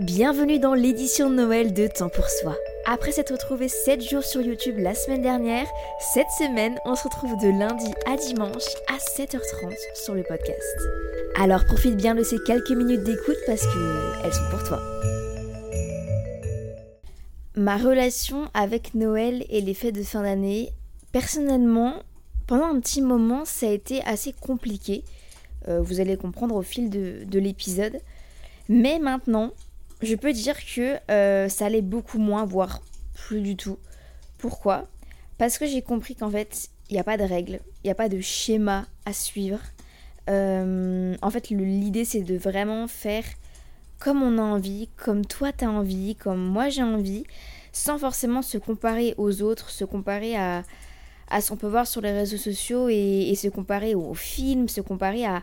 Bienvenue dans l'édition de Noël de Temps pour Soi. Après s'être retrouvé 7 jours sur YouTube la semaine dernière, cette semaine, on se retrouve de lundi à dimanche à 7h30 sur le podcast. Alors profite bien de ces quelques minutes d'écoute parce que elles sont pour toi. Ma relation avec Noël et les fêtes de fin d'année, personnellement, pendant un petit moment, ça a été assez compliqué. Euh, vous allez comprendre au fil de, de l'épisode. Mais maintenant, je peux dire que euh, ça allait beaucoup moins, voire plus du tout. Pourquoi? Parce que j'ai compris qu'en fait, il n'y a pas de règles, il n'y a pas de schéma à suivre. Euh, en fait, l'idée, c'est de vraiment faire comme on a envie, comme toi t'as envie, comme moi j'ai envie, sans forcément se comparer aux autres, se comparer à, à ce qu'on peut voir sur les réseaux sociaux et, et se comparer aux films, se comparer à,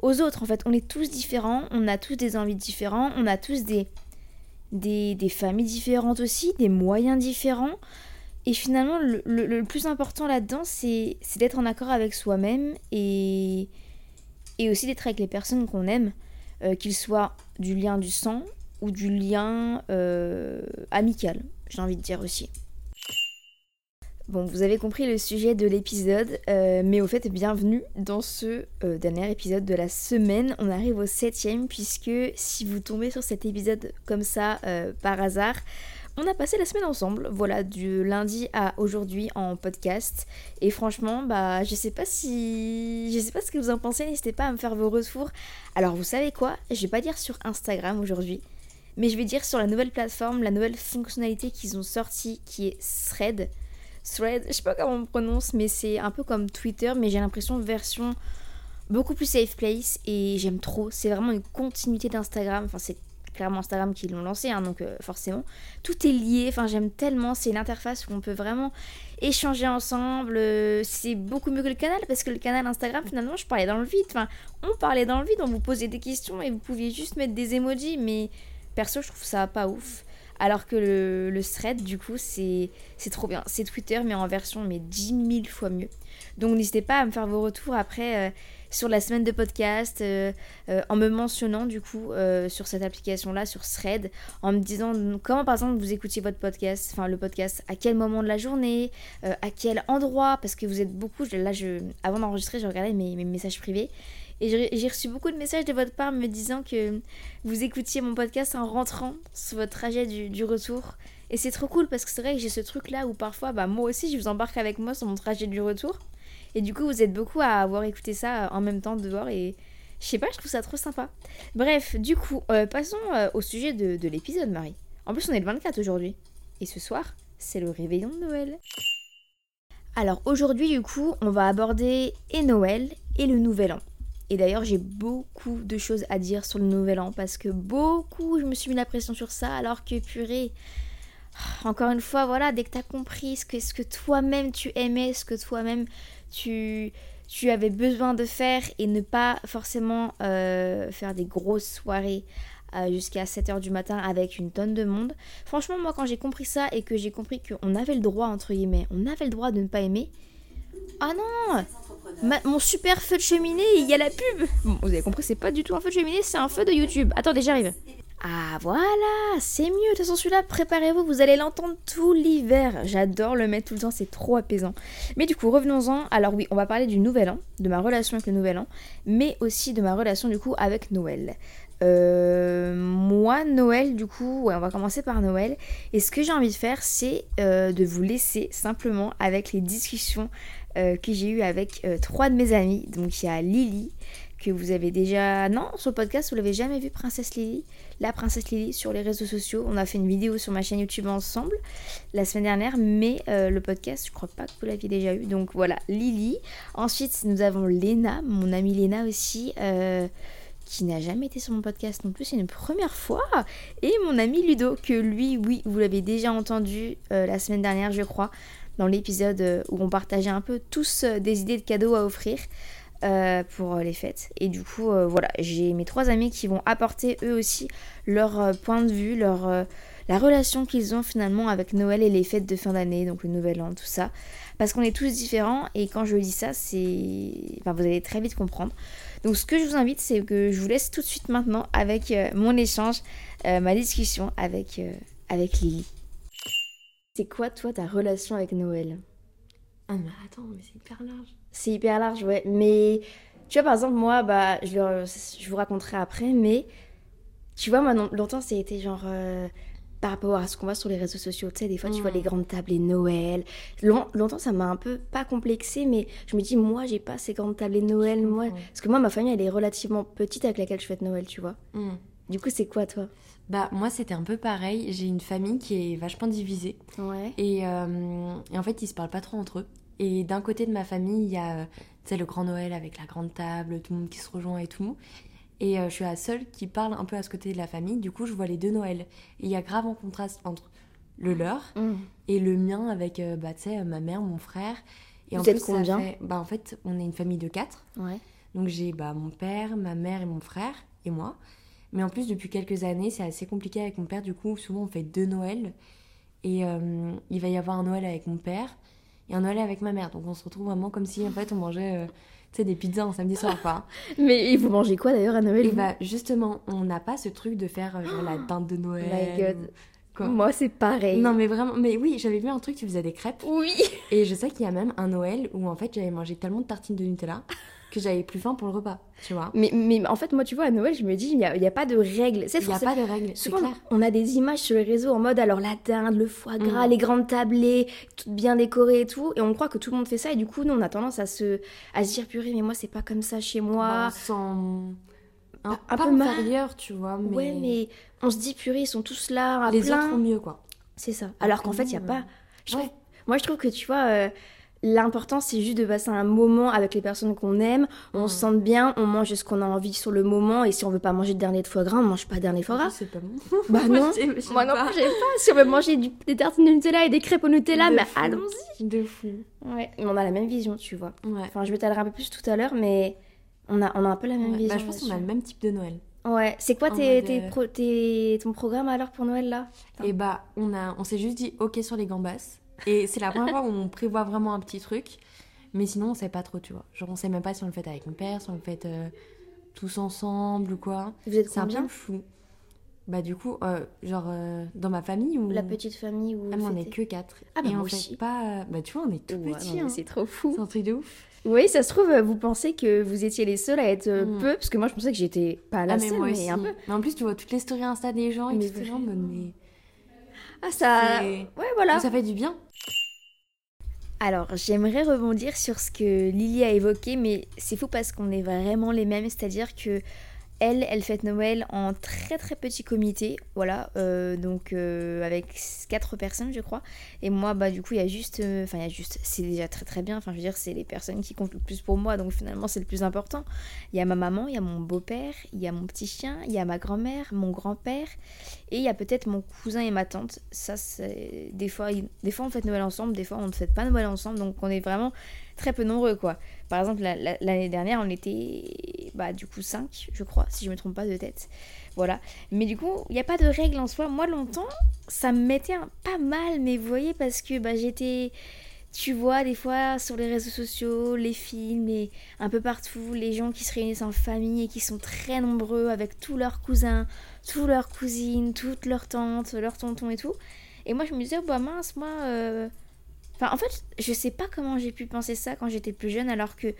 aux autres. En fait, on est tous différents, on a tous des envies différentes, on a tous des, familles différentes aussi, des moyens différents. Et finalement, le, plus important là-dedans, c'est c'est d'être en accord avec soi-même et, et aussi d'être avec les personnes qu'on aime, euh, qu'ils soient du lien du sang ou du lien euh, amical, j'ai envie de dire aussi. Bon, vous avez compris le sujet de l'épisode, euh, mais au fait, bienvenue dans ce euh, dernier épisode de la semaine. On arrive au septième, puisque si vous tombez sur cet épisode comme ça euh, par hasard, on a passé la semaine ensemble, voilà, du lundi à aujourd'hui en podcast. Et franchement, bah, je sais pas si. Je sais pas ce que vous en pensez, n'hésitez pas à me faire vos retours. Alors, vous savez quoi? Je vais pas dire sur Instagram aujourd'hui, mais je vais dire sur la nouvelle plateforme, la nouvelle fonctionnalité qu'ils ont sortie qui est Thread. Thread, je sais pas comment on prononce, mais c'est un peu comme Twitter, mais j'ai l'impression version beaucoup plus safe place et j'aime trop. C'est vraiment une continuité d'Instagram. Enfin, c'est clairement Instagram qui l'ont lancé, hein, donc euh, forcément. Tout est lié, enfin, j'aime tellement. C'est une interface où on peut vraiment échanger ensemble. euh, C'est beaucoup mieux que le canal parce que le canal Instagram, finalement, je parlais dans le vide. Enfin, on parlait dans le vide, on vous posait des questions et vous pouviez juste mettre des emojis, mais perso, je trouve ça pas ouf. Alors que le, thread, du coup, c'est trop bien. C'est Twitter, mais en version mais 10 000 fois mieux. Donc n'hésitez pas à me faire vos retours après euh, sur la semaine de podcast, euh, euh, en me mentionnant du coup sur cette application-là, sur Thread, en me disant comment par exemple vous écoutiez votre podcast, enfin le podcast, à quel moment de la journée, à quel endroit, parce que vous êtes beaucoup, là avant d'enregistrer, je regardais mes messages privés. Et j'ai reçu beaucoup de messages de votre part me disant que vous écoutiez mon podcast en rentrant sur votre trajet du, du retour. Et c'est trop cool parce que c'est vrai que j'ai ce truc là où parfois, bah, moi aussi, je vous embarque avec moi sur mon trajet du retour. Et du coup, vous êtes beaucoup à avoir écouté ça euh, en même temps dehors et je sais pas, je trouve ça trop sympa. Bref, du coup, euh, passons euh, au sujet de, de l'épisode, Marie. En plus, on est le 24 aujourd'hui. Et ce soir, c'est le réveillon de Noël. Alors aujourd'hui, du coup, on va aborder et Noël et le Nouvel An. Et d'ailleurs, j'ai beaucoup de choses à dire sur le Nouvel An parce que beaucoup, je me suis mis la pression sur ça alors que purée. Encore une fois, voilà, dès que tu as compris ce que, ce que toi-même tu aimais, ce que toi-même tu, tu avais besoin de faire et ne pas forcément euh, faire des grosses soirées euh, jusqu'à 7h du matin avec une tonne de monde. Franchement, moi, quand j'ai compris ça et que j'ai compris qu'on avait le droit, entre guillemets, on avait le droit de ne pas aimer. Ah non Mon super feu de cheminée, il y a la pub vous avez compris, c'est pas du tout un feu de cheminée, c'est un feu de YouTube. Attendez, j'arrive. Ah voilà, c'est mieux. De toute façon, celui-là, préparez-vous, vous allez l'entendre tout l'hiver. J'adore le mettre tout le temps, c'est trop apaisant. Mais du coup, revenons-en. Alors oui, on va parler du nouvel an, de ma relation avec le nouvel an, mais aussi de ma relation du coup avec Noël. Euh, moi, Noël, du coup, on va commencer par Noël. Et ce que j'ai envie de faire, c'est euh, de vous laisser simplement avec les discussions euh, que j'ai eues avec trois de mes amis. Donc il y a Lily, que vous avez déjà... Non, sur le podcast, vous l'avez jamais vu, Princesse Lily La Princesse Lily sur les réseaux sociaux. On a fait une vidéo sur ma chaîne YouTube ensemble la semaine dernière, mais le podcast, je crois pas que vous l'aviez déjà eu. Donc voilà, Lily. Ensuite, nous avons Léna, mon amie Léna aussi qui n'a jamais été sur mon podcast non plus, c'est une première fois. Et mon ami Ludo, que lui, oui, vous l'avez déjà entendu euh, la semaine dernière, je crois, dans l'épisode euh, où on partageait un peu tous euh, des idées de cadeaux à offrir. pour les fêtes. Et du coup, voilà, j'ai mes trois amis qui vont apporter eux aussi leur point de vue, leur, la relation qu'ils ont finalement avec Noël et les fêtes de fin d'année, donc le nouvel an, tout ça. Parce qu'on est tous différents et quand je dis ça, c'est. Vous allez très vite comprendre. Donc ce que je vous invite, c'est que je vous laisse tout de suite maintenant avec euh, mon échange, euh, ma discussion avec, euh, avec Lily. C'est quoi toi ta relation avec Noël? Ah mais attends, mais c'est hyper large. C'est hyper large, ouais. Mais tu vois par exemple moi, bah je, je vous raconterai après, mais tu vois moi longtemps c'était genre par rapport à ce qu'on voit sur les réseaux sociaux. Tu sais, des fois, tu vois les grandes tables et Noël. longtemps, ça m'a un peu pas complexé, mais je me dis, moi, j'ai pas ces grandes tables et Noël. Moi, parce que moi, ma famille, elle est relativement petite avec laquelle je fête Noël, tu vois. Mm. Du coup, c'est quoi, toi? Bah, moi, c'était un peu pareil. J'ai une famille qui est vachement divisée. Ouais. Et, euh, et, en fait, ils se parlent pas trop entre eux. Et d'un côté de ma famille, il y a, sais, le grand Noël avec la grande table, tout le monde qui se rejoint et tout. Et euh, je suis la seule qui parle un peu à ce côté de la famille. Du coup, je vois les deux Noëls. Il y a grave un contraste entre le leur mm. et le mien avec, euh, bah, sais, ma mère, mon frère. Et Vous en êtes combien? bah, En fait, on est une famille de quatre. Ouais. Donc j'ai bah, mon père, ma mère et mon frère et moi. Mais en plus, depuis quelques années, c'est assez compliqué avec mon père. Du coup, souvent, on fait deux Noëls. Et euh, il va y avoir un Noël avec mon père et un Noël avec ma mère. Donc on se retrouve vraiment comme si, en fait, on mangeait tu sais, des pizzas un samedi soir, quoi. Mais vous mangez quoi d'ailleurs à Noël Et bah, justement, on n'a pas ce truc de faire euh, genre, la dinde de Noël. My God. Moi, c'est pareil. Non, mais vraiment, mais oui, j'avais vu un truc, tu faisais des crêpes. Oui. Et je sais qu'il y a même un Noël où en fait j'avais mangé tellement de tartines de Nutella que j'avais plus faim pour le repas, tu vois. Mais, mais en fait, moi, tu vois, à Noël, je me dis, il n'y a, a, pas de règles. Il n'y a pas de règles, c'est clair. On a des images sur les réseaux en mode, alors la dinde, le foie gras, mm. les grandes tablées, toutes bien décorées et tout. Et on croit que tout le monde fait ça. Et du coup, nous, on a tendance à se, à se dire, purée, mais moi, c'est pas comme ça chez moi. Sans... Un, un peu inférieur, tu vois. Mais... Ouais, mais on se dit, purée, ils sont tous là. les autres ont mieux, quoi. C'est ça. Alors qu'en fait, il n'y a pas. Moi, je trouve que tu vois. Euh, L'important, c'est juste de passer un moment avec les personnes qu'on aime. On mm. se sente bien, on mange ce qu'on a envie sur le moment. Et si on veut pas manger de dernier de foie gras, on mange pas de dernier foie gras. C'est pas bon. Bah non. Moi non plus, j'aime pas. Si on veut manger des tartines de Nutella et des crêpes au Nutella, mais allons-y. De fou. Ouais. On a la même vision, tu vois. Ouais. Enfin, je vais t'aller un peu plus tout à l'heure, mais on a, on a un peu la même vision. Bah, je pense qu'on a le même type de Noël. Ouais, c'est quoi tes, tes, ton programme alors pour Noël là? Et eh bah, on, a, on s'est juste dit ok sur les gambas. Et c'est la première fois où on prévoit vraiment un petit truc. Mais sinon, on sait pas trop, tu vois. Genre, on sait même pas si on le fait avec mon père, si on le fait euh, tous ensemble ou quoi. Vous êtes C'est un peu flou. Bah, du coup, euh, genre, euh, dans ma famille ou. La petite famille où. Ah, mais on est que quatre. Ah, bah, Et on fait pas. Bah, tu vois, on est tout petits. Hein. C'est trop fou. C'est un truc de ouf. Oui, ça se trouve, vous pensez que vous étiez les seuls à être mm. peu, parce que moi je pensais que j'étais pas la ah, mais seule, mais un peu. Mais en plus, tu vois toutes les stories Insta des gens et mais tout gens, mais. Ah, ça. Ouais, voilà. Ça fait du bien. Alors, j'aimerais rebondir sur ce que Lily a évoqué, mais c'est fou parce qu'on est vraiment les mêmes, c'est-à-dire que elle, elle fête Noël en très très petit comité, voilà, euh, donc euh, avec quatre personnes je crois. Et moi, bah du coup, il y a juste, euh, enfin il y a juste, c'est déjà très très bien. Enfin je veux dire, c'est les personnes qui comptent le plus pour moi, donc finalement c'est le plus important. Il y a ma maman, il y a mon beau-père, il y a mon petit chien, il y a ma grand-mère, mon grand-père, et il y a peut-être mon cousin et ma tante. Ça c'est des fois, des fois on fête Noël ensemble, des fois on ne fête pas Noël ensemble, donc on est vraiment très peu nombreux, quoi. Par exemple, l'année dernière, on était, bah, du coup, 5, je crois, si je me trompe pas de tête. Voilà. Mais du coup, il n'y a pas de règle en soi. Moi, longtemps, ça me mettait pas mal, mais vous voyez, parce que bah, j'étais tu vois des fois sur les réseaux sociaux, les films et un peu partout, les gens qui se réunissent en famille et qui sont très nombreux avec tous leurs cousins, tous leurs cousines, toutes leurs tantes, leurs tontons et tout. Et moi je me disais, oh, bah mince, moi... Euh, enfin en fait, je sais pas comment j'ai pu penser ça quand j'étais plus jeune alors que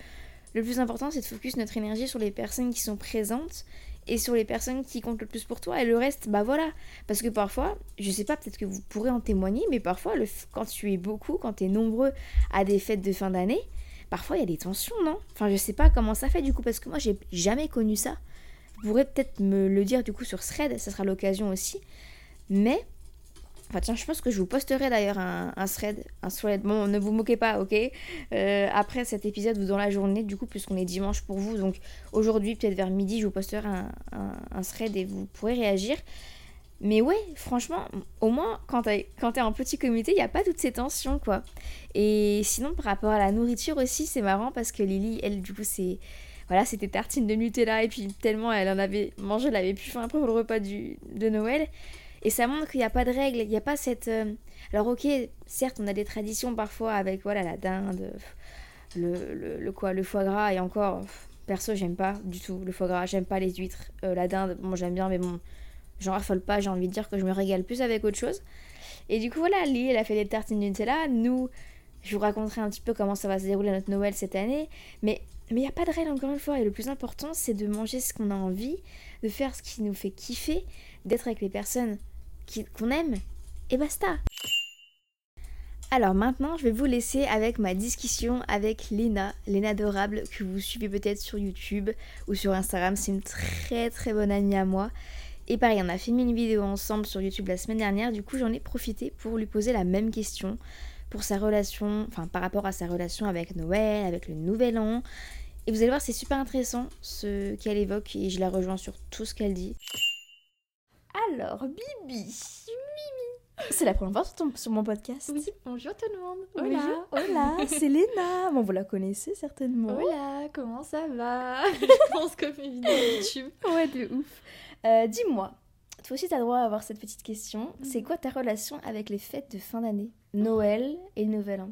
le plus important c'est de focus notre énergie sur les personnes qui sont présentes et sur les personnes qui comptent le plus pour toi. Et le reste bah voilà. Parce que parfois je sais pas peut-être que vous pourrez en témoigner mais parfois le, quand tu es beaucoup quand tu es nombreux à des fêtes de fin d'année parfois il y a des tensions non? Enfin je sais pas comment ça fait du coup parce que moi j'ai jamais connu ça. Vous pourrez peut-être me le dire du coup sur thread ça sera l'occasion aussi. Mais Enfin tiens, je pense que je vous posterai d'ailleurs un, thread, un thread. Bon, ne vous moquez pas, ok? Euh, Après cet épisode ou dans la journée, du coup, puisqu'on est dimanche pour vous, donc aujourd'hui, peut-être vers midi, je vous posterai un, un, thread et vous pourrez réagir. Mais ouais, franchement, au moins, quand t'es es en petit comité, il n'y a pas toutes ces tensions, quoi. Et sinon, par rapport à la nourriture aussi, c'est marrant parce que Lily, elle, du coup, c'est... Voilà, c'était tartine de Nutella et puis tellement elle en avait mangé, elle avait plus faim après le repas du, de Noël. Et ça montre qu'il n'y a pas de règles, il n'y a pas cette... Euh, alors ok, certes, on a des traditions parfois avec voilà la dinde, le, le, quoi, le foie gras, et encore, perso, j'aime pas du tout le foie gras, j'aime pas les huîtres, euh, la dinde, bon, j'aime bien, mais bon, j'en raffole pas, j'ai envie de dire que je me régale plus avec autre chose. Et du coup, voilà, Lee, elle a fait des tartines Nutella, nous, je vous raconterai un petit peu comment ça va se dérouler notre Noël cette année, mais il n'y a pas de règles encore une fois, et le plus important, c'est de manger ce qu'on a envie, de faire ce qui nous fait kiffer, d'être avec les personnes qu'on aime, et basta. Alors maintenant, je vais vous laisser avec ma discussion avec Léna, Léna Adorable, que vous suivez peut-être sur YouTube ou sur Instagram. C'est une très très bonne amie à moi. Et pareil, on a filmé une vidéo ensemble sur YouTube la semaine dernière. Du coup, j'en ai profité pour lui poser la même question pour sa relation, enfin par rapport à sa relation avec Noël, avec le Nouvel An. Et vous allez voir, c'est super intéressant ce qu'elle évoque et je la rejoins sur tout ce qu'elle dit. Alors, Bibi. Mimi. C'est la première fois sur, mon podcast. Oui, bonjour tout le monde. Hola. Hola, c'est Léna. Bon, vous la connaissez certainement. Hola, comment ça va? Je pense comme une vidéo YouTube. Ouais, de ouf. Euh, dis-moi, toi aussi t'as droit à avoir cette petite question. Mhm. C'est quoi ta relation avec les fêtes de fin d'année? Noël et le Nouvel An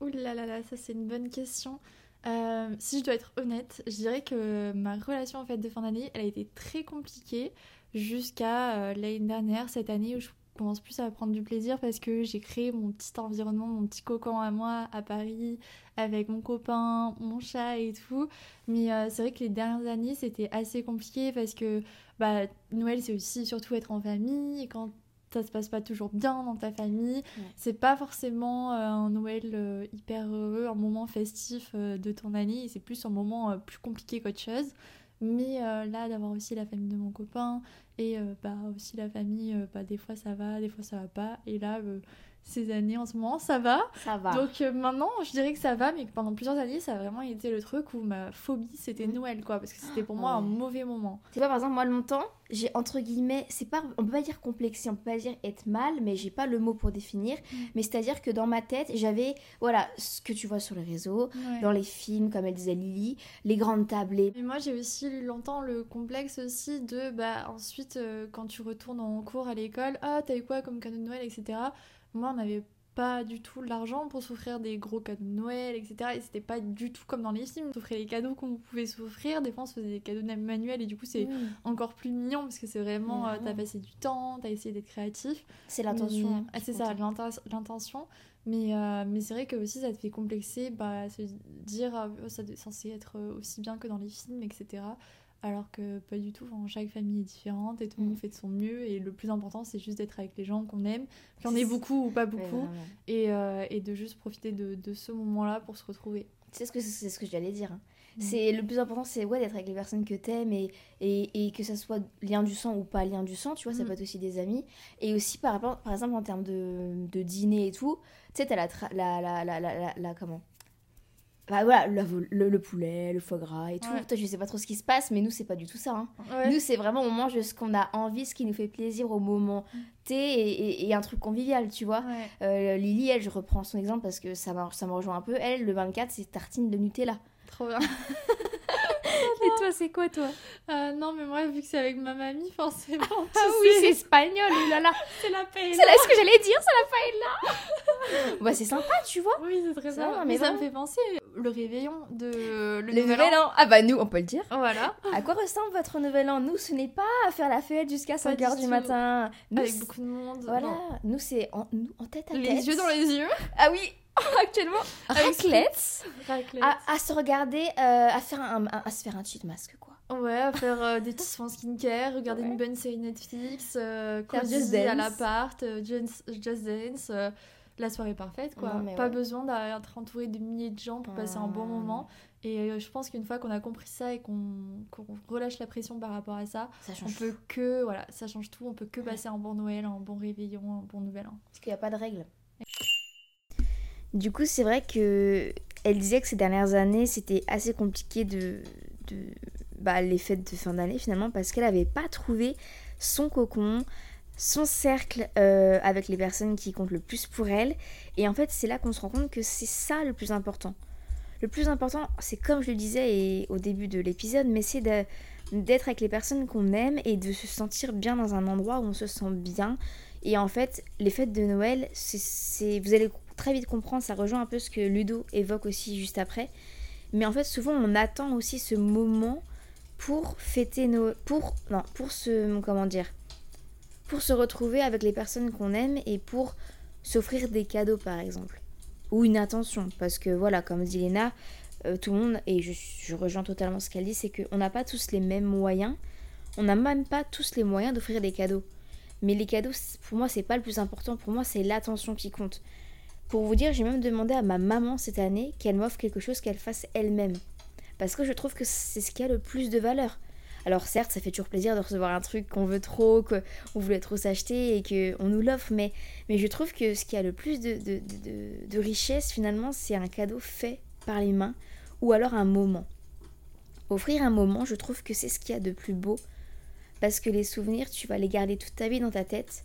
Ouh là là là, ça c'est une bonne question. Euh, si je dois être honnête, je dirais que ma relation en fête de fin d'année, elle a été très compliquée jusqu'à euh, l'année dernière, cette année où je commence plus à prendre du plaisir parce que j'ai créé mon petit environnement, mon petit cocon à moi à Paris avec mon copain, mon chat et tout. Mais euh, c'est vrai que les dernières années c'était assez compliqué parce que bah, Noël c'est aussi surtout être en famille et quand ça se passe pas toujours bien dans ta famille, c'est pas forcément euh, un Noël hyper heureux, un moment festif de ton année, c'est plus un moment plus compliqué qu'autre chose. Mais là, d'avoir aussi la famille de mon copain, et euh, bah, aussi la famille, euh, bah, des fois ça va, des fois ça va pas. Et là, euh, ces années en ce moment, ça va. Ça va. Donc maintenant, je dirais que ça va, mais que pendant plusieurs années, ça a vraiment été le truc où ma phobie, c'était mm. Noël, quoi. Parce que c'était pour moi un mauvais moment. C'est pas, par exemple, moi, longtemps, j'ai entre guillemets, c'est pas, on peut pas dire complexé, on peut pas dire être mal, mais j'ai pas le mot pour définir. Mm. Mais c'est-à-dire que dans ma tête, j'avais, voilà, ce que tu vois sur les réseaux, dans les films, comme elle disait Lily, les grandes tablées. Et moi, j'ai aussi eu longtemps le complexe aussi de, bah, ensuite, quand tu retournes en cours à l'école, ah, t'as eu quoi comme cadeau de Noël, etc moi, on n'avait pas du tout l'argent pour s'offrir des gros cadeaux de Noël, etc. Et c'était pas du tout comme dans les films. On s'offrait les cadeaux qu'on pouvait s'offrir. Des fois, on se faisait des cadeaux manuels et du coup, c'est encore plus mignon parce que c'est vraiment, euh, t'as passé du temps, t'as essayé d'être créatif. C'est l'intention. c'est ça, l'intention. Mais, euh, mais c'est vrai que aussi ça te fait complexer, bah, se dire oh, ça est censé être aussi bien que dans les films, etc alors que pas du tout. chaque famille est différente et tout le monde mm. fait de son mieux. Et le plus important, c'est juste d'être avec les gens qu'on aime, qu'il y en ait beaucoup ou pas beaucoup, euh, et, de juste profiter de, ce moment-là pour se retrouver. C'est ce que c'est ce que j'allais dire. Hein. Mm. C'est le plus important, c'est ouais d'être avec les personnes que t'aimes et, et, et que ça soit lien du sang ou pas lien du sang. Tu vois, ça mm. peut être aussi des amis. Et aussi par rapport, par exemple en termes de, de dîner et tout, tu sais, t'as la, la, la, la, la comment bah voilà, le, le, poulet, le foie gras et tout. Toi, je sais pas trop ce qui se passe, mais nous, c'est pas du tout ça. Hein. Nous, c'est vraiment on mange ce qu'on a envie, ce qui nous fait plaisir au moment T et, et, un truc convivial, tu vois. Euh, Lily, elle, je reprends son exemple parce que ça, ça me rejoint un peu. Elle, le 24, c'est tartine de Nutella. Trop bien. les toi, c'est quoi, toi? Euh, non, mais moi, vu que c'est avec ma mamie, forcément. Ah oui, c'est espagnol, oh là là. c'est la paix. C'est là ce que j'allais dire, c'est la paella. bah, c'est sympa, tu vois. Oui, c'est très sympa. Mais, mais ça me fait penser le réveillon de le, Le nouvel an. Ah bah nous, on peut le dire. Voilà. À quoi ressemble votre nouvel an? Nous, ce n'est pas à faire la fête jusqu'à Pas 5h du tout. matin. Nous, Avec beaucoup de monde. Voilà, Non. nous c'est en, nous, en tête à Les tête. yeux dans les yeux. Ah oui, actuellement. Raclette. Raclette. À, à se regarder, euh, à, faire un, à se faire un cheat masque quoi. Ouais, à faire euh, des petits soins skincare, regarder Ouais. une bonne série Netflix, euh, Just à Dance. l'appart, euh, Just, Just Dance, la soirée parfaite quoi. Non, Pas ouais. besoin d'être entouré de milliers de gens pour passer un bon moment. Et je pense qu'une fois qu'on a compris ça et qu'on relâche la pression par rapport à ça, Ça on change. peut que, voilà, ça change tout, on peut que passer un bon Noël, un bon réveillon, un bon nouvel an. Parce qu'il n'y a pas de règles. Du coup, c'est vrai que elle disait que ces dernières années, c'était assez compliqué de, bah, les fêtes de fin d'année finalement parce qu'elle n'avait pas trouvé son cocon, son cercle euh, avec les personnes qui comptent le plus pour elle. Et en fait, c'est là qu'on se rend compte que c'est ça le plus important. Le plus important, c'est comme je le disais au début de l'épisode, mais c'est d'être avec les personnes qu'on aime et de se sentir bien dans un endroit où on se sent bien. Et en fait, les fêtes de Noël, c'est vous allez très vite comprendre, ça rejoint un peu ce que Ludo évoque aussi juste après. Mais en fait, souvent, on attend aussi ce moment pour fêter Noël, pour non, pour se comment dire, pour se retrouver avec les personnes qu'on aime et pour s'offrir des cadeaux par exemple ou une attention parce que voilà, comme dit Léna, euh, tout le monde et je, je rejoins totalement ce qu'elle dit, c'est qu'on n'a pas tous les mêmes moyens, on n'a même pas tous les moyens d'offrir des cadeaux. Mais les cadeaux, pour moi, c'est pas le plus important. Pour moi, c'est l'attention qui compte. Pour vous dire, j'ai même demandé à ma maman cette année qu'elle m'offre quelque chose qu'elle fasse elle-même. Parce que je trouve que c'est ce qui a le plus de valeur. Alors certes, ça fait toujours plaisir de recevoir un truc qu'on veut trop, qu'on voulait trop s'acheter et qu'on nous l'offre, mais, mais je trouve que ce qui a le plus de, de, de- de richesse finalement, c'est un cadeau fait par les mains ou alors un moment. Offrir un moment, je trouve que c'est ce qu'il y a de plus beau parce que les souvenirs, tu vas les garder toute ta vie dans ta tête,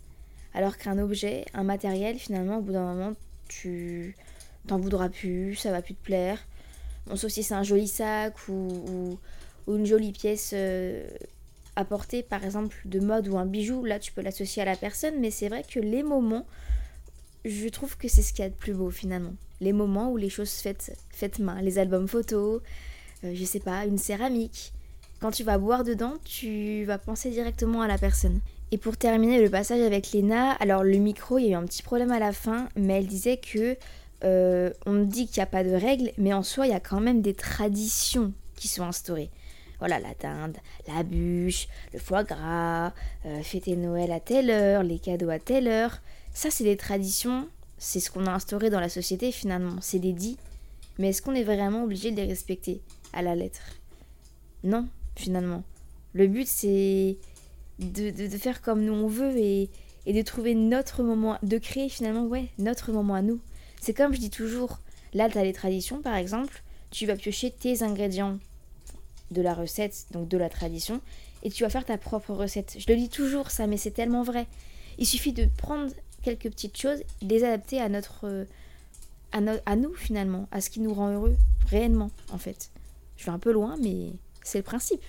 alors qu'un objet, un matériel, finalement, au bout d'un moment, tu t'en voudras plus, ça va plus te plaire. Bon, sauf si c'est un joli sac ou, ou- ou une jolie pièce euh, apportée, par exemple, de mode ou un bijou, là, tu peux l'associer à la personne, mais c'est vrai que les moments, je trouve que c'est ce qu'il y a de plus beau, finalement. Les moments où les choses faites, faites main, les albums photos, euh, je sais pas, une céramique. Quand tu vas boire dedans, tu vas penser directement à la personne. Et pour terminer le passage avec Léna, alors le micro, il y a eu un petit problème à la fin, mais elle disait que euh, on dit qu'il n'y a pas de règles, mais en soi, il y a quand même des traditions qui sont instaurées. Voilà, la dinde, la bûche, le foie gras, euh, fêter Noël à telle heure, les cadeaux à telle heure. Ça, c'est des traditions, c'est ce qu'on a instauré dans la société finalement, c'est des dits. Mais est-ce qu'on est vraiment obligé de les respecter à la lettre? Non, finalement. Le but, c'est de, faire comme nous on veut et, de trouver notre moment, de créer finalement, ouais, notre moment à nous. C'est comme je dis toujours, là, tu as les traditions, par exemple, tu vas piocher tes ingrédients de la recette, donc de la tradition, et tu vas faire ta propre recette. Je le dis toujours ça, mais c'est tellement vrai. Il suffit de prendre quelques petites choses, les adapter à notre, à, no- à nous finalement, à ce qui nous rend heureux, réellement en fait. Je vais un peu loin, mais c'est le principe.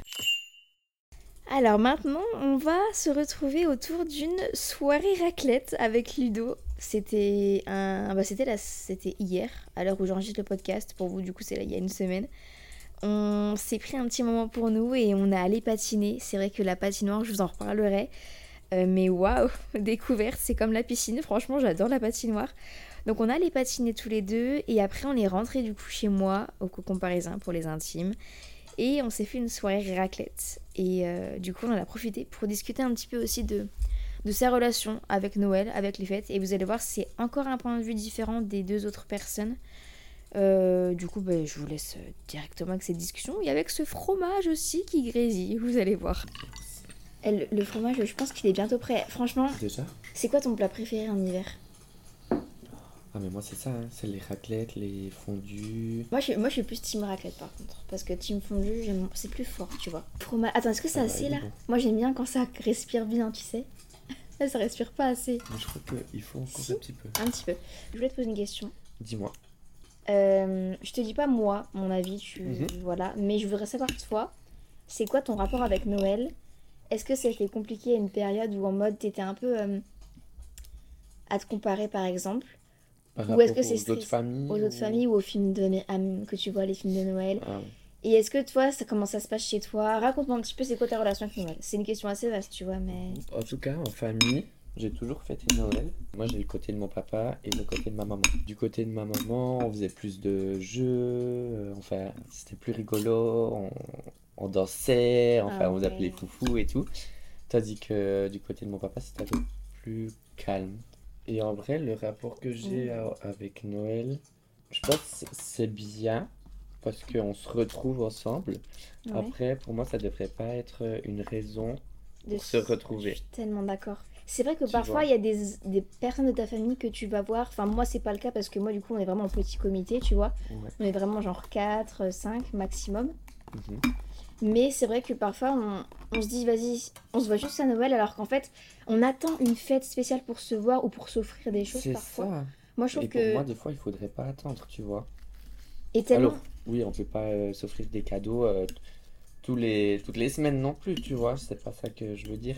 Alors maintenant, on va se retrouver autour d'une soirée raclette avec Ludo. C'était un, bah c'était hier, à l'heure où j'enregistre le podcast. Pour vous, du coup, c'est là il y a une semaine. On s'est pris un petit moment pour nous et on a allé patiner. C'est vrai que la patinoire, je vous en reparlerai. Euh, mais waouh, découverte, c'est comme la piscine. Franchement, j'adore la patinoire. Donc on a allé patiner tous les deux et après on est rentré du coup chez moi au cocon parisien pour les intimes et on s'est fait une soirée raclette. Et euh, du coup on en a profité pour discuter un petit peu aussi de, de sa relation avec Noël, avec les fêtes. Et vous allez voir, c'est encore un point de vue différent des deux autres personnes. Euh, du coup, bah, je vous laisse directement avec cette discussion et avec ce fromage aussi qui grésille, vous allez voir. Le fromage, je pense qu'il est bientôt prêt. Franchement, c'est quoi ton plat préféré en hiver? Ah mais moi c'est ça, hein. c'est les raclettes, les fondus. moi je, suis- moi, je suis plus team raclette par contre. Parce que team fondu, j'aime- c'est plus fort, tu vois. Fromage. Attends, est-ce que c'est Ah, assez là bon. Moi, j'aime bien quand ça respire bien, tu sais. Là, ça respire pas assez. Moi je crois qu'il faut encore Si. un petit peu. Un petit peu. Je voulais te poser une question. Dis-moi. Euh, je te dis pas moi, mon avis, tu Mhm. voilà, mais je voudrais savoir toi, c'est quoi ton rapport avec Noël? Est-ce que ça a été compliqué à une période où en mode t'étais un peu euh, à te comparer par exemple? Par Ou est-ce que c'est aux autres familles aux autres ou- familles ou aux films de am- que tu vois, les films de Noël Ah, Et est-ce que toi, ça, comment ça se passe chez toi? Raconte-moi un petit peu c'est quoi ta relation avec Noël? C'est une question assez vaste, tu vois, mais... En tout cas, en famille, j'ai toujours fêté Noël. Moi, j'ai le côté de mon papa et le côté de ma maman. Du côté de ma maman, on faisait plus de jeux, euh, enfin, c'était plus rigolo, on, on dansait, enfin, Ah on vous appelait ouais. foufou et tout. Tandis que du côté de mon papa, c'était un peu plus calme. Et en vrai, le rapport que j'ai Mm. avec Noël, je pense que c'est- bien parce qu'on se retrouve ensemble. Ouais. Après, pour moi, ça devrait pas être une raison De pour se retrouver. Je suis tellement d'accord. C'est vrai que Tu parfois, il y a des, des personnes de ta famille que tu vas voir. Enfin, moi, c'est pas le cas parce que moi, du coup, on est vraiment en petit comité, tu vois. Ouais. On est vraiment genre 4, 5 maximum. Mhm. Mais c'est vrai que parfois, on, on se dit, vas-y, on se voit juste à Noël, alors qu'en fait, on attend une fête spéciale pour se voir ou pour s'offrir des choses parfois. ça. Moi, je trouve Et pour que. moi, des fois, il faudrait pas attendre, tu vois. Et tellement. Alors, oui, on peut pas euh, s'offrir des cadeaux euh, tous les, toutes les semaines non plus, tu vois. C'est pas ça que je veux dire.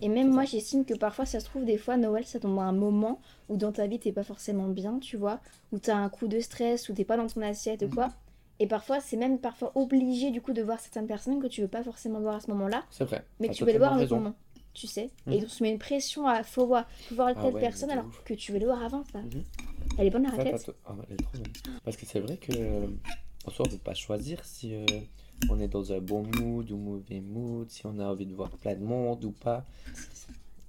Et même moi, j'estime que parfois, ça se trouve, des fois, Noël, ça tombe à un moment où dans ta vie, t'es pas forcément bien, tu vois, où t'as un coup de stress, où t'es pas dans ton assiette ou Mhm. quoi. Et parfois, c'est même parfois obligé, du coup, de voir certaines personnes que tu veux pas forcément voir à ce moment-là, C'est vrai. mais que tu veux les voir à un moment, tu sais. Mhm. Et on se met une pression à faut voir, faut voir Ah telle ouais, personne alors ouf. que tu veux le voir avant, ça. Mhm. Elle est bonne la Ça, raclette to- ah, elle est trop bonne. Parce que c'est vrai que euh, en soi, on peut pas choisir si euh, on est dans un bon mood ou mauvais mood, si on a envie de voir plein de monde ou pas.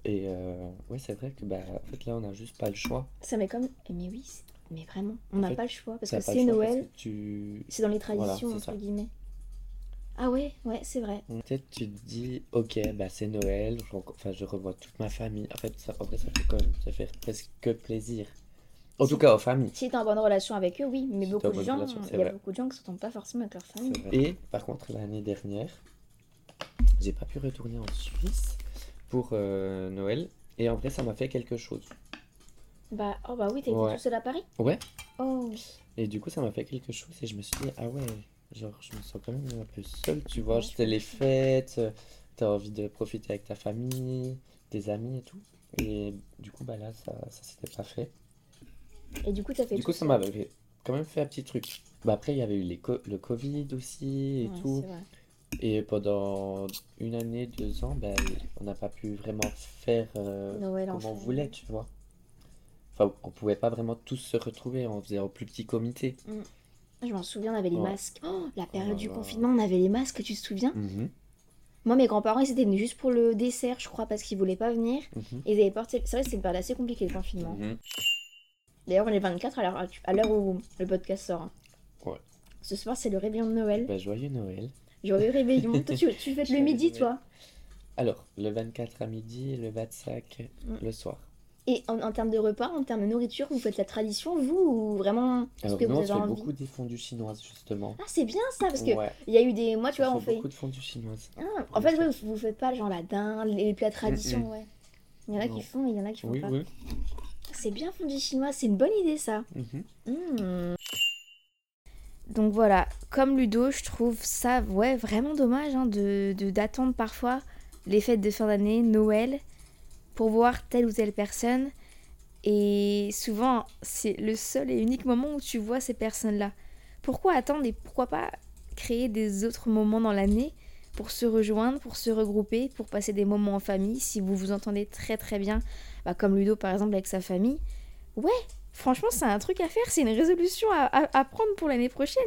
Et euh, ouais, c'est vrai que bah, en fait, là, on a juste pas le choix. Ça met comme. Mais oui, mais vraiment, on n'a pas le choix parce que c'est Noël, que tu... c'est dans les traditions, entre ça. guillemets. Ah ouais, ouais, c'est vrai. Peut-être tu te dis, ok, bah c'est Noël, je, enfin, je revois toute ma famille. En fait, ça, en vrai, ça fait quand même, ça fait presque que plaisir. En tout cas, aux familles. Si t'es en bonne relation avec eux, oui, mais Si beaucoup de gens, il y a beaucoup de gens qui s'entendent pas forcément avec leur famille. Et par contre, l'année dernière, j'ai pas pu retourner en Suisse pour euh, Noël. Et en vrai, ça m'a fait quelque chose. Bah, oh bah oui, t'as été Ouais. tout seul à Paris Ouais. Oh, Et du coup, ça m'a fait quelque chose. Et je me suis dit, ah ouais, genre, je me sens quand même un peu seul, tu vois. Ouais, C'était les fêtes, euh, t'as envie de profiter avec ta famille, tes amis et tout. Et du coup, bah là, ça, ça s'était pas fait. et du coup, t'as fait Du tout coup, ça m'avait quand même fait un petit truc. Bah après, il y avait eu les co- le Covid aussi et Ouais, tout. Et pendant une année, deux ans, ben, on n'a pas pu vraiment faire euh, Noël comme on voulait, tu vois. Enfin, on pouvait pas vraiment tous se retrouver, on faisait en plus petit comité. Je m'en souviens, on avait les Ouais. masques. Oh, la période là du confinement, on avait les masques, tu te souviens? Mhm, Moi, mes grands-parents, ils étaient venus juste pour le dessert, je crois, parce qu'ils voulaient pas venir. mhm, Et ils avaient porté. C'est vrai, c'était une période assez compliquée, le confinement. mhm. D'ailleurs, on est 24 à l'heure à l'heure où le podcast sort. hein. Ouais. Ce soir, c'est le réveillon de Noël. Ben, joyeux Noël. Joyeux réveillon. Toi, tu, tu fêtes le midi, toi? Alors, le 24 à midi le 25 Mm. le soir. Et en, en termes de repas, en termes de nourriture, vous faites la tradition, vous, ou vraiment ce Alors, que nous, vous avez fait envie beaucoup des fondues chinoises, justement. Ah, c'est bien ça, parce que Ouais, il y a eu des. Moi, tu vois, on fait fait. beaucoup de fondues chinoises. Ah, en fait, ouais, vous faites pas genre la dinde, les plats tradition, Mm, mm. ouais. Il y en a Non. qui font, il y en a qui font Oui, pas. oui. C'est bien fondu chinois, c'est une bonne idée ça. Mhm. Hmm. Donc voilà, comme Ludo, je trouve ça ouais, vraiment dommage hein, de- d'attendre parfois les fêtes de fin d'année, Noël, pour voir telle ou telle personne. Et souvent, c'est le seul et unique moment où tu vois ces personnes-là. Pourquoi attendre et pourquoi pas créer des autres moments dans l'année pour se rejoindre, pour se regrouper, pour passer des moments en famille, si vous vous entendez très très bien, bah, comme Ludo par exemple avec sa famille. Ouais, franchement, c'est un truc à faire, c'est une résolution à, prendre pour l'année prochaine.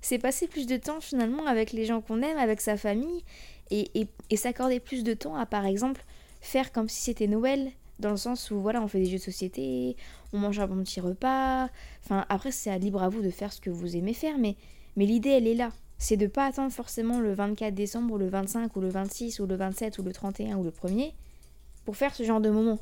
C'est passer plus de temps finalement avec les gens qu'on aime, avec sa famille, et- et s'accorder plus de temps à par exemple faire comme si c'était Noël, dans le sens où voilà, on fait des jeux de société, on mange un bon petit repas. Enfin, après, c'est libre à vous de faire ce que vous aimez faire, mais, mais l'idée, elle est là. C'est de pas attendre forcément le 24 décembre, ou le 25, ou le 26, ou le 27, ou le 31, ou le 1er, pour faire ce genre de moment.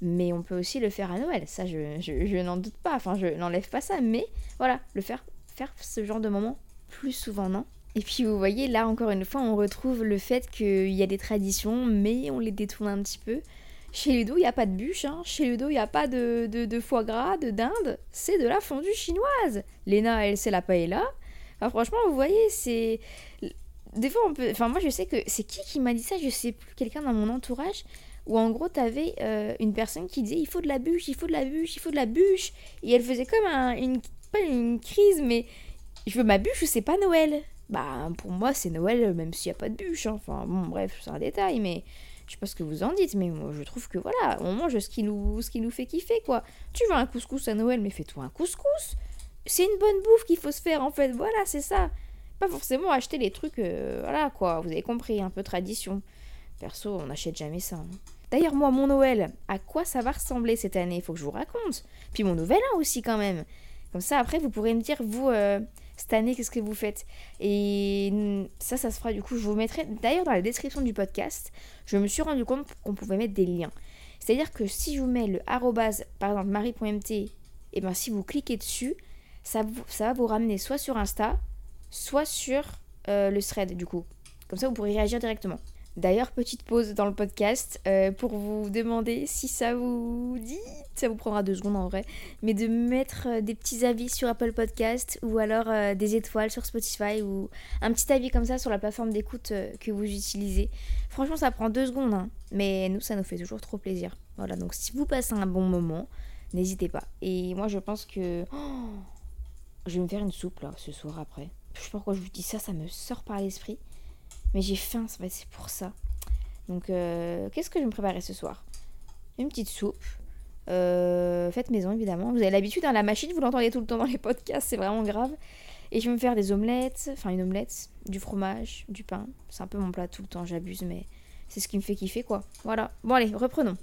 Mais on peut aussi le faire à Noël, ça je, je, je n'en doute pas, enfin je n'enlève pas ça, mais voilà, le faire, faire ce genre de moment plus souvent, non? Et puis vous voyez, là encore une fois, on retrouve le fait qu'il y a des traditions, mais on les détourne un petit peu. Chez Ludo, il n'y a pas de bûche, hein. chez Ludo, il n'y a pas de, de, foie gras, de dinde, c'est de la fondue chinoise. Léna, elle, c'est la paella. Franchement, vous voyez, c'est. des fois, on peut. Enfin, moi, je sais que c'est qui qui m'a dit ça? Je sais plus, quelqu'un dans mon entourage. Où en gros, t'avais euh, une personne qui disait il faut de la bûche, il faut de la bûche, il faut de la bûche. Et elle faisait comme un, une. Pas une crise, mais. Je veux ma bûche ou c'est pas Noël? Bah, pour moi, c'est Noël, même s'il n'y a pas de bûche. hein. Enfin, bon, bref, c'est un détail, mais. Je sais pas ce que vous en dites, mais moi, je trouve que voilà, on mange ce qui nous, ce qui nous fait kiffer, quoi. Tu veux un couscous à Noël, mais fais-toi un couscous. C'est une bonne bouffe qu'il faut se faire, en fait. Voilà, c'est ça pas forcément acheter les trucs, euh, voilà quoi, vous avez compris, un peu tradition. Perso, on n'achète jamais ça. hein. D'ailleurs, moi, mon Noël, à quoi ça va ressembler cette année? Faut que je vous raconte. Puis mon Nouvel An aussi, quand même. Comme ça, après, vous pourrez me dire, vous, euh, cette année, qu'est-ce que vous faites? Et ça, ça se fera du coup, je vous mettrai. D'ailleurs, dans la description du podcast, je me suis rendu compte qu'on pouvait mettre des liens. C'est-à-dire que si je vous mets le arrobase, par exemple, marie.mt, et ben si vous cliquez dessus, ça, ça va vous ramener soit sur Insta, soit sur euh, le thread du coup. Comme ça, vous pourrez réagir directement. D'ailleurs, petite pause dans le podcast euh, pour vous demander si ça vous dit, ça vous prendra deux secondes en vrai, mais de mettre euh, des petits avis sur Apple Podcast ou alors euh, des étoiles sur Spotify ou un petit avis comme ça sur la plateforme d'écoute que vous utilisez. Franchement, ça prend deux secondes, hein, mais nous, ça nous fait toujours trop plaisir. Voilà, donc si vous passez un bon moment, n'hésitez pas. Et moi, je pense que oh, je vais me faire une soupe là ce soir après. Je sais pas pourquoi je vous dis ça, ça me sort par l'esprit. Mais j'ai faim, c'est pour ça. Donc, euh, qu'est-ce que je vais me préparer ce soir? Une petite soupe. Euh, faites maison, évidemment. Vous avez l'habitude, hein, la machine, vous l'entendez tout le temps dans les podcasts, c'est vraiment grave. Et je vais me faire des omelettes, enfin une omelette, du fromage, du pain. C'est un peu mon plat tout le temps, j'abuse, mais c'est ce qui me fait kiffer, quoi. Voilà. Bon, allez, reprenons.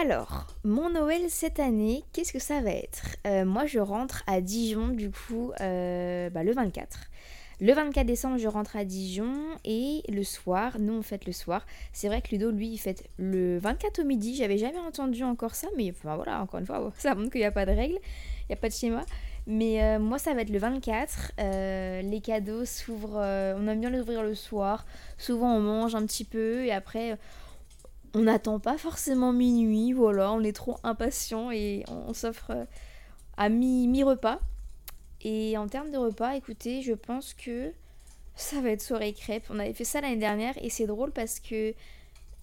Alors, mon Noël cette année, qu'est-ce que ça va être? Euh, Moi, je rentre à Dijon, du coup, bah, le 24. Le 24 décembre, je rentre à Dijon et le soir, nous on fête le soir. C'est vrai que Ludo, lui, il fête le 24 au midi. J'avais jamais entendu encore ça, mais voilà, encore une fois, ça montre qu'il n'y a pas de règle, il n'y a pas de schéma. Mais euh, moi, ça va être le 24. euh, les cadeaux s'ouvrent, euh, on aime bien les ouvrir le soir. Souvent, on mange un petit peu et après, on n'attend pas forcément minuit. Voilà, on est trop impatient et on, s'offre à mi- mi-repas. Et en termes de repas, écoutez, je pense que ça va être soirée crêpes. On avait fait ça l'année dernière et c'est drôle parce que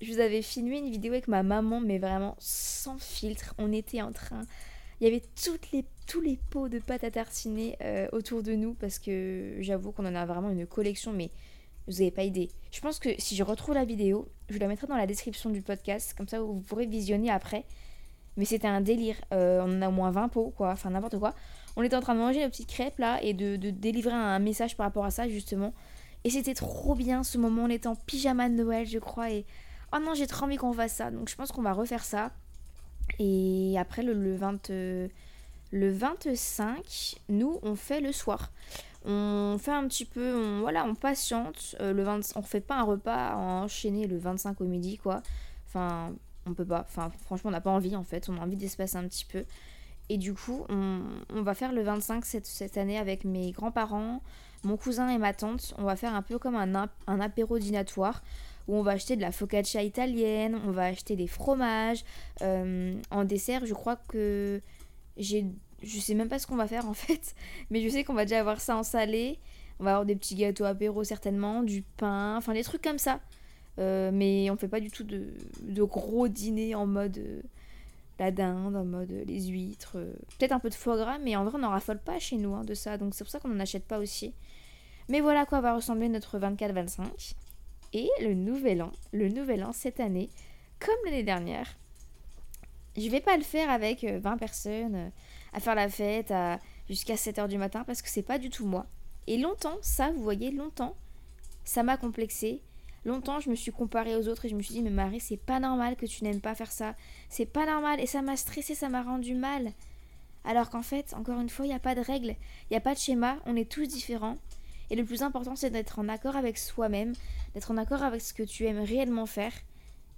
je vous avais filmé une vidéo avec ma maman, mais vraiment sans filtre. On était en train. Il y avait toutes les, tous les pots de pâte à tartiner euh, autour de nous parce que j'avoue qu'on en a vraiment une collection, mais vous n'avez pas idée. Je pense que si je retrouve la vidéo, je la mettrai dans la description du podcast, comme ça vous pourrez visionner après. Mais c'était un délire. Euh, on en a au moins 20 pots, quoi, enfin n'importe quoi. On était en train de manger nos petites crêpes là et de, délivrer un message par rapport à ça justement. Et c'était trop bien ce moment. On était en pyjama de Noël, je crois. Et oh non, j'ai trop envie qu'on fasse ça. Donc je pense qu'on va refaire ça. Et après le, le 20, euh, le 25, nous on fait le soir. On fait un petit peu, voilà, on patiente. Euh, le 20, on refait pas un repas enchaîné le 25 au midi quoi. Enfin, on peut pas. Enfin, franchement, on n'a pas envie en fait. On a envie d'espacer un petit peu. Et du coup, on, va faire le 25 cette, cette année avec mes grands-parents, mon cousin et ma tante. On va faire un peu comme un, un apéro dînatoire où on va acheter de la focaccia italienne, on va acheter des fromages. Euh, en dessert, je crois que j'ai. Je sais même pas ce qu'on va faire en fait, mais je sais qu'on va déjà avoir ça en salé. On va avoir des petits gâteaux apéro certainement, du pain, enfin des trucs comme ça. Euh, mais on fait pas du tout de, gros dîners en mode euh, la dinde, en mode euh, les huîtres. Peut-être un peu de foie gras, mais en vrai on n'en raffole pas chez nous hein, de ça, donc c'est pour ça qu'on n'en achète pas aussi. Mais voilà à quoi va ressembler notre 24-25. Et le nouvel an, le nouvel an cette année, comme l'année dernière, je vais pas le faire avec euh, 20 personnes à faire la fête à jusqu'à 7h du matin parce que c'est pas du tout moi. Et longtemps, ça, vous voyez, longtemps, ça m'a complexé. Longtemps, je me suis comparée aux autres et je me suis dit, mais Marie, c'est pas normal que tu n'aimes pas faire ça. C'est pas normal. Et ça m'a stressé, ça m'a rendu mal. Alors qu'en fait, encore une fois, il n'y a pas de règles, il n'y a pas de schéma, on est tous différents. Et le plus important, c'est d'être en accord avec soi-même, d'être en accord avec ce que tu aimes réellement faire.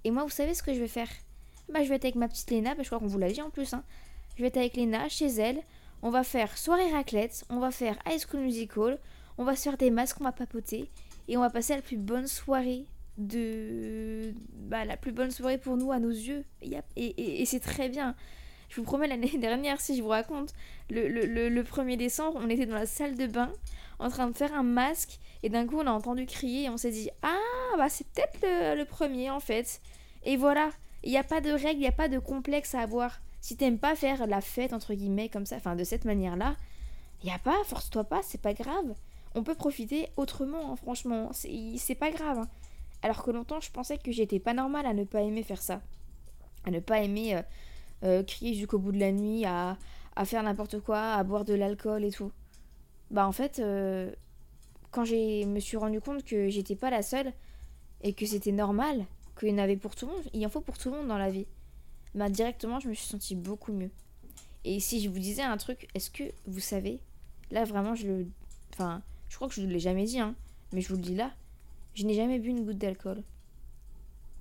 Et moi, vous savez ce que je vais faire? Bah, je vais être avec ma petite Léna, bah, je crois qu'on vous l'a dit en plus. Hein. Je vais être avec Léna chez elle. On va faire soirée raclette, on va faire High School Musical, on va se faire des masques, on va papoter. Et on va passer la plus bonne soirée de. Bah, la plus bonne soirée pour nous, à nos yeux. Et, et- et- c'est très bien. Je vous promets, l'année dernière, si je vous raconte, le, le, le, 1er décembre, on était dans la salle de bain en train de faire un masque et d'un coup on a entendu crier et on s'est dit Ah, bah c'est peut-être le, le, premier en fait. Et voilà, il n'y a pas de règle, il n'y a pas de complexe à avoir. Si t'aimes pas faire la fête, entre guillemets, comme ça, enfin de cette manière-là, il n'y a pas, force-toi pas, c'est pas grave. On peut profiter autrement, hein, franchement, c'est pas grave. Hein. Alors que longtemps, je pensais que j'étais pas normale à ne pas aimer faire ça. À ne pas aimer euh, euh, crier jusqu'au bout de la nuit, à, à faire n'importe quoi, à boire de l'alcool et tout. Bah en fait, euh, quand je me suis rendu compte que j'étais pas la seule et que c'était normal, qu'il y en avait pour tout le monde, il en faut pour tout le monde dans la vie, bah directement je me suis sentie beaucoup mieux. Et si je vous disais un truc, est-ce que vous savez, là vraiment je le... Enfin, je crois que je ne l'ai jamais dit, hein, mais je vous le dis là, je n'ai jamais bu une goutte d'alcool.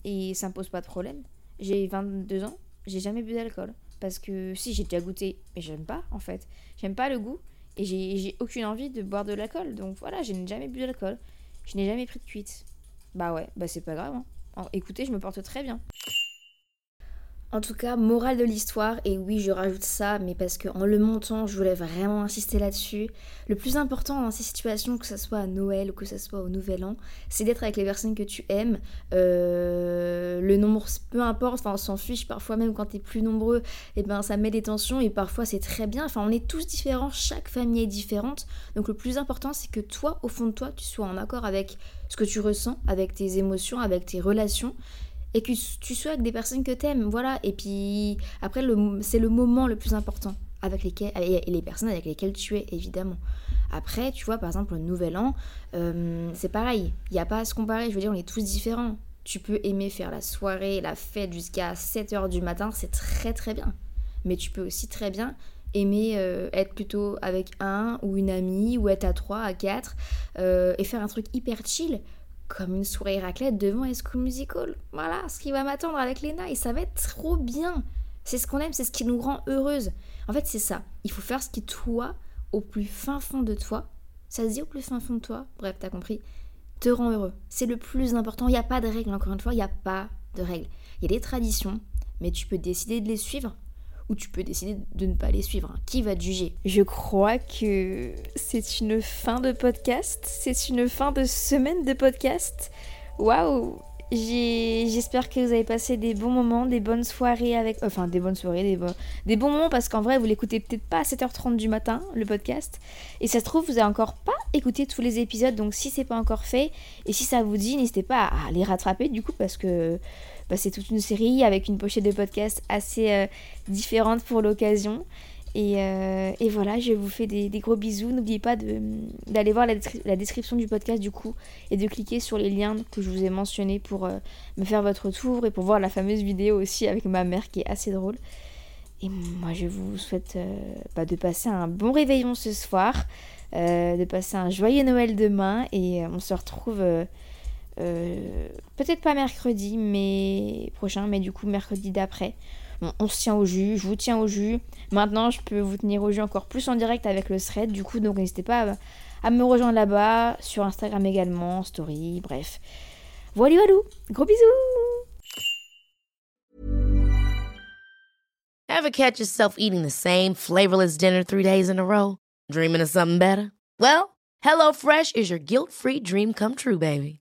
Et ça me pose pas de problème. J'ai 22 ans, j'ai jamais bu d'alcool. Parce que si j'ai déjà goûté, mais j'aime pas en fait. J'aime pas le goût et j'ai aucune envie de boire de l'alcool. Donc voilà, je n'ai jamais bu d'alcool. Je n'ai jamais pris de cuite. Bah ouais, bah c'est pas grave. Hein. écoutez, je me porte très bien. En tout cas, morale de l'histoire, et oui, je rajoute ça, mais parce qu'en le montant, je voulais vraiment insister là-dessus. Le plus important dans ces situations, que ce soit à Noël ou que ce soit au Nouvel An, c'est d'être avec les personnes que tu aimes. Euh, le nombre, peu importe, enfin, on s'en fiche. Parfois, même quand tu es plus nombreux, et eh ben, ça met des tensions, et parfois, c'est très bien. Enfin, on est tous différents, chaque famille est différente. Donc, le plus important, c'est que toi, au fond de toi, tu sois en accord avec ce que tu ressens, avec tes émotions, avec tes relations et que tu sois avec des personnes que t'aimes, voilà. Et puis après, c'est le moment le plus important avec lesquels, et les personnes avec lesquelles tu es, évidemment. Après, tu vois, par exemple, le nouvel an, euh, c'est pareil. Il n'y a pas à se comparer. Je veux dire, on est tous différents. Tu peux aimer faire la soirée, la fête jusqu'à 7h du matin, c'est très très bien. Mais tu peux aussi très bien aimer euh, être plutôt avec un ou une amie, ou être à trois, à quatre, euh, et faire un truc hyper chill comme une soirée raclette devant School Musical. Voilà ce qui va m'attendre avec Lena et ça va être trop bien. C'est ce qu'on aime, c'est ce qui nous rend heureuse. En fait, c'est ça. Il faut faire ce qui, toi, au plus fin fond de toi, ça se dit au plus fin fond de toi, bref, t'as compris, te rend heureux. C'est le plus important. Il n'y a pas de règles, encore une fois, il n'y a pas de règles. Il y a des traditions, mais tu peux décider de les suivre ou tu peux décider de ne pas les suivre. Hein. Qui va te juger? Je crois que c'est une fin de podcast, c'est une fin de semaine de podcast. Waouh J'espère que vous avez passé des bons moments, des bonnes soirées avec... Enfin, des bonnes soirées, des, des bons moments parce qu'en vrai, vous l'écoutez peut-être pas à 7h30 du matin, le podcast. Et ça se trouve, vous n'avez encore pas écouté tous les épisodes. Donc si c'est pas encore fait, et si ça vous dit, n'hésitez pas à les rattraper du coup parce que bah, c'est toute une série avec une pochette de podcast assez euh, différente pour l'occasion. Euh, et, voilà, je vous fais des, gros bisous. N'oubliez pas d'aller voir la, description du podcast du coup et de cliquer sur les liens que je vous ai mentionnés pour euh, me faire votre retour et pour voir la fameuse vidéo aussi avec ma mère qui est assez drôle. Et moi, je vous souhaite bah, de passer un bon réveillon ce soir, de passer un joyeux Noël demain et on se retrouve euh, peut-être pas mercredi mais prochain, mais du coup mercredi d'après. on se tient au jus, je vous tiens au jus. Maintenant, je peux vous tenir au jus encore plus en direct avec le thread. Du coup, donc n'hésitez pas à, me rejoindre là-bas, sur Instagram également, story, bref. Voilà, voilà, gros bisous Ever catch yourself eating the same flavorless dinner three days in a row? Dreaming of something better? Well, HelloFresh is your guilt-free dream come true, baby.